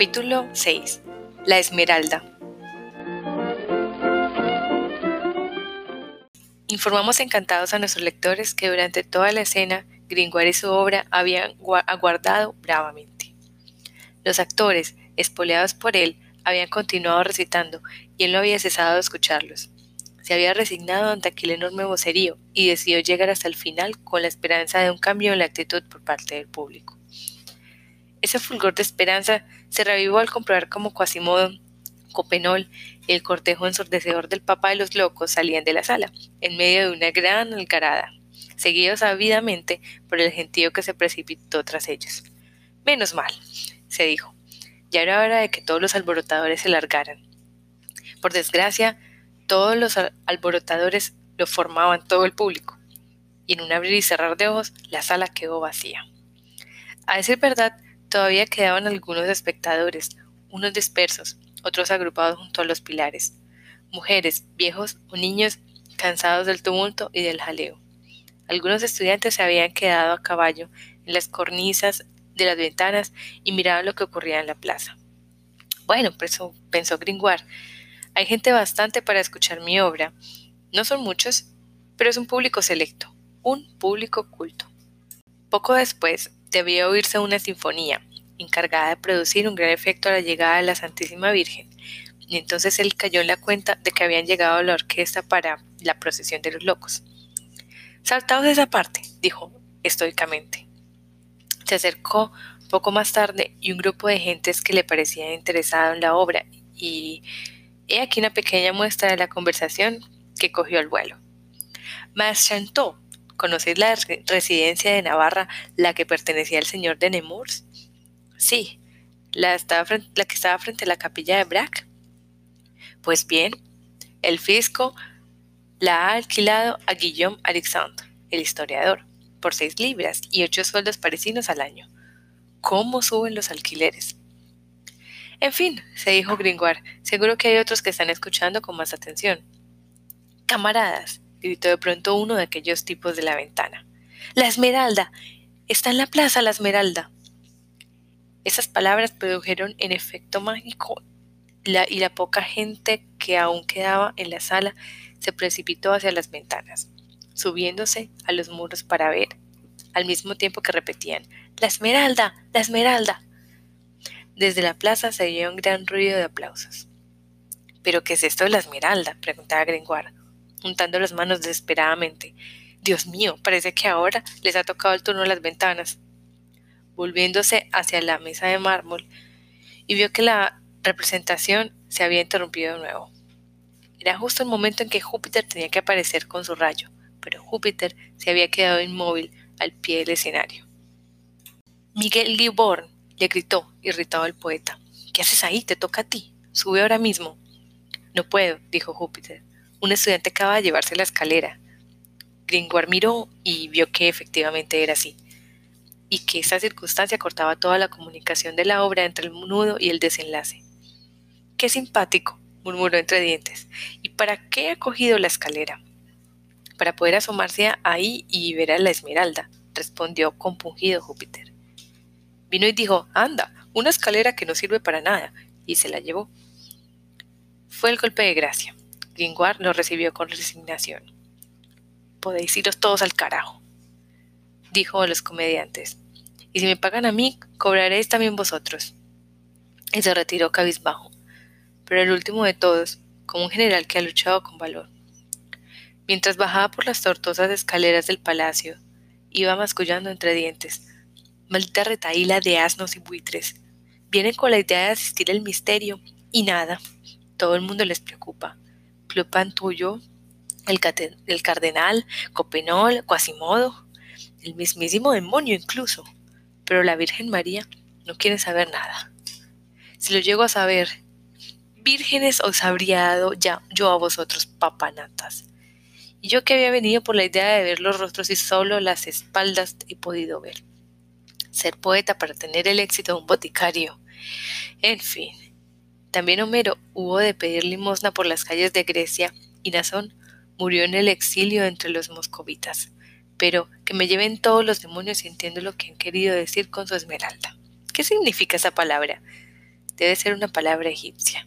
Capítulo 6. La Esmeralda. Informamos encantados a nuestros lectores que durante toda la escena Gringoire y su obra habían aguardado bravamente. Los actores, espoleados por él, habían continuado recitando y él no había cesado de escucharlos. Se había resignado ante aquel enorme vocerío y decidió llegar hasta el final con la esperanza de un cambio en la actitud por parte del público. Ese fulgor de esperanza se revivó al comprobar cómo Quasimodo, Copenol y el cortejo ensordecedor del Papa de los Locos salían de la sala, en medio de una gran algarada, seguidos ávidamente por el gentío que se precipitó tras ellos. Menos mal, se dijo. Ya era hora de que todos los alborotadores se largaran. Por desgracia, todos los alborotadores lo formaban todo el público, y en un abrir y cerrar de ojos la sala quedó vacía. A decir verdad, Todavía quedaban algunos espectadores, unos dispersos, otros agrupados junto a los pilares, mujeres, viejos o niños cansados del tumulto y del jaleo. Algunos estudiantes se habían quedado a caballo en las cornisas de las ventanas y miraban lo que ocurría en la plaza. Bueno, pensó, pensó Gringoire, hay gente bastante para escuchar mi obra. No son muchos, pero es un público selecto, un público culto. Poco después, debía oírse una sinfonía, encargada de producir un gran efecto a la llegada de la Santísima Virgen, y entonces él cayó en la cuenta de que habían llegado a la orquesta para la procesión de los locos. Saltaos de esa parte, dijo estoicamente. Se acercó poco más tarde y un grupo de gentes que le parecían interesado en la obra, y he aquí una pequeña muestra de la conversación que cogió al vuelo. Mas Chantot, ¿Conocéis la residencia de Navarra, la que pertenecía al señor de Nemours? Sí, la, que estaba frente a la capilla de Brac. Pues bien, el fisco la ha alquilado a Guillaume Alexandre, el historiador, por seis libras y ocho sueldos parisinos al año. ¿Cómo suben los alquileres? En fin, se dijo Gringoire, seguro que hay otros que están escuchando con más atención. Camaradas, gritó de pronto uno de aquellos tipos de la ventana. La Esmeralda. Está en la plaza la Esmeralda. Esas palabras produjeron en efecto mágico y la poca gente que aún quedaba en la sala se precipitó hacia las ventanas, subiéndose a los muros para ver, al mismo tiempo que repetían La Esmeralda, la Esmeralda. Desde la plaza se oyó un gran ruido de aplausos. ¿Pero qué es esto de la Esmeralda? preguntaba Gringoire juntando las manos desesperadamente. Dios mío, parece que ahora les ha tocado el turno a las ventanas. Volviéndose hacia la mesa de mármol, y vio que la representación se había interrumpido de nuevo. Era justo el momento en que Júpiter tenía que aparecer con su rayo, pero Júpiter se había quedado inmóvil al pie del escenario. Miguel Giborn le gritó, irritado el poeta. ¿Qué haces ahí? Te toca a ti. Sube ahora mismo. No puedo, dijo Júpiter. Un estudiante acaba de llevarse la escalera. Gringoire miró y vio que efectivamente era así, y que esa circunstancia cortaba toda la comunicación de la obra entre el nudo y el desenlace. Qué simpático, murmuró entre dientes. ¿Y para qué ha cogido la escalera? Para poder asomarse ahí y ver a la esmeralda, respondió compungido Júpiter. Vino y dijo, anda, una escalera que no sirve para nada, y se la llevó. Fue el golpe de gracia. Lo recibió con resignación. Podéis iros todos al carajo, dijo a los comediantes. Y si me pagan a mí, cobraréis también vosotros. Y se retiró cabizbajo, pero el último de todos, como un general que ha luchado con valor. Mientras bajaba por las tortuosas escaleras del palacio, iba mascullando entre dientes. Maldita retaíla de asnos y buitres. Vienen con la idea de asistir al misterio y nada. Todo el mundo les preocupa. El, el cardenal, Copenol, Quasimodo, el mismísimo demonio incluso. Pero la Virgen María no quiere saber nada. Si lo llego a saber, vírgenes os habría dado ya yo a vosotros papanatas. Y yo que había venido por la idea de ver los rostros y solo las espaldas he podido ver. Ser poeta para tener el éxito de un boticario. En fin, también Homero hubo de pedir limosna por las calles de Grecia y Nazón murió en el exilio entre los moscovitas. Pero que me lleven todos los demonios y entiendo lo que han querido decir con su esmeralda. ¿Qué significa esa palabra? debe ser una palabra egipcia.